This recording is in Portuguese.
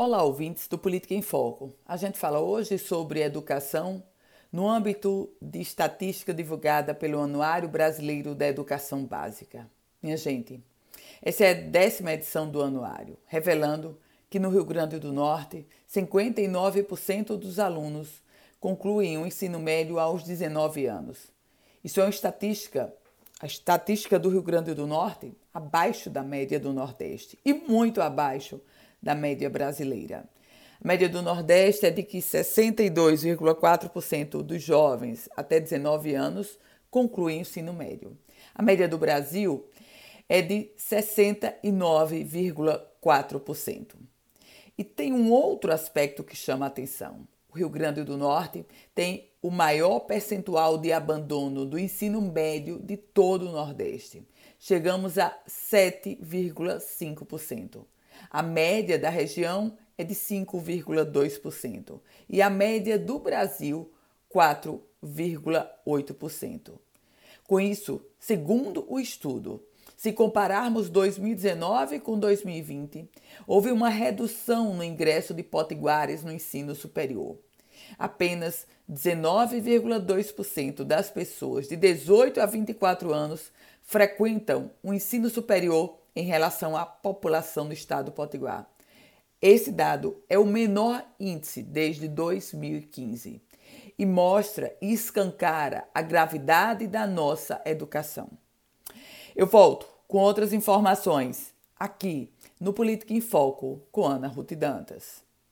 Olá, ouvintes do Política em Foco. A gente fala hoje sobre educação no âmbito de estatística divulgada pelo Anuário Brasileiro da Educação Básica. Minha gente, essa é a décima edição do anuário, revelando que no Rio Grande do Norte, 59% dos alunos concluem o ensino médio aos 19 anos. Isso é uma estatística, a estatística do Rio Grande do Norte, abaixo da média do Nordeste e muito abaixo da média brasileira. A média do Nordeste é de que 62,4% dos jovens até 19 anos concluem o ensino médio. A média do Brasil é de 69,4%. E tem um outro aspecto que chama a atenção. O Rio Grande do Norte tem o maior percentual de abandono do ensino médio de todo o Nordeste. Chegamos a 7,5%. A média da região é de 5,2% e a média do Brasil, 4,8%. Com isso, segundo o estudo, se compararmos 2019 com 2020, houve uma redução no ingresso de potiguares no ensino superior. Apenas 19,2% das pessoas de 18 a 24 anos frequentam o ensino superior em relação à população do estado do Potiguar. Esse dado é o menor índice desde 2015 e mostra e escancara a gravidade da nossa educação. Eu volto com outras informações aqui no Política em Foco com Ana Ruth Dantas.